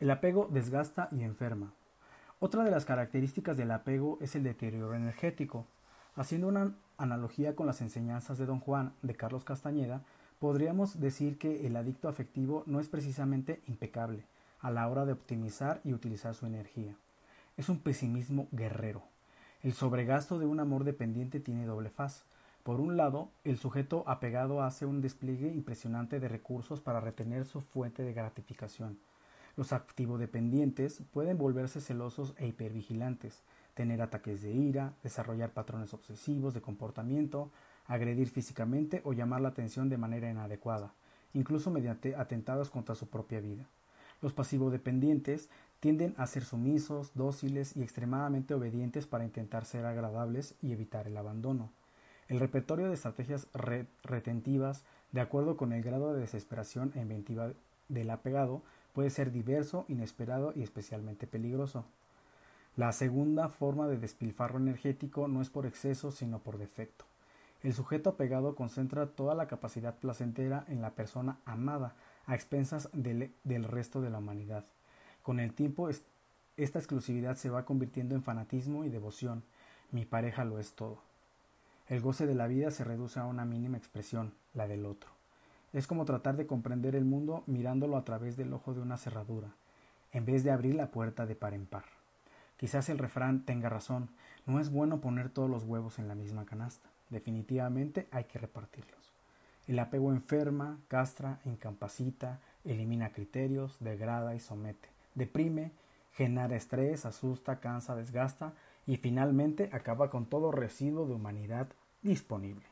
El apego desgasta y enferma. Otra de las características del apego es el deterioro energético. Haciendo una analogía con las enseñanzas de Don Juan de Carlos Castañeda, podríamos decir que el adicto afectivo no es precisamente impecable a la hora de optimizar y utilizar su energía. Es un pesimismo guerrero. El sobregasto de un amor dependiente tiene doble faz. Por un lado, el sujeto apegado hace un despliegue impresionante de recursos para retener su fuente de gratificación. Los activo-dependientes pueden volverse celosos e hipervigilantes, tener ataques de ira, desarrollar patrones obsesivos de comportamiento, agredir físicamente o llamar la atención de manera inadecuada, incluso mediante atentados contra su propia vida. Los pasivo-dependientes tienden a ser sumisos, dóciles y extremadamente obedientes para intentar ser agradables y evitar el abandono. El repertorio de estrategias retentivas, de acuerdo con el grado de desesperación e inventiva del apegado, puede ser diverso, inesperado y especialmente peligroso. La segunda forma de despilfarro energético no es por exceso, sino por defecto. El sujeto apegado concentra toda la capacidad placentera en la persona amada, a expensas del, del resto de la humanidad. Con el tiempo, esta exclusividad se va convirtiendo en fanatismo y devoción. Mi pareja lo es todo. El goce de la vida se reduce a una mínima expresión, la del otro. Es como tratar de comprender el mundo mirándolo a través del ojo de una cerradura, en vez de abrir la puerta de par en par. Quizás el refrán tenga razón, no es bueno poner todos los huevos en la misma canasta. Definitivamente hay que repartirlos. El apego enferma, castra, incapacita, elimina criterios, degrada y somete, deprime, genera estrés, asusta, cansa, desgasta y finalmente acaba con todo residuo de humanidad disponible.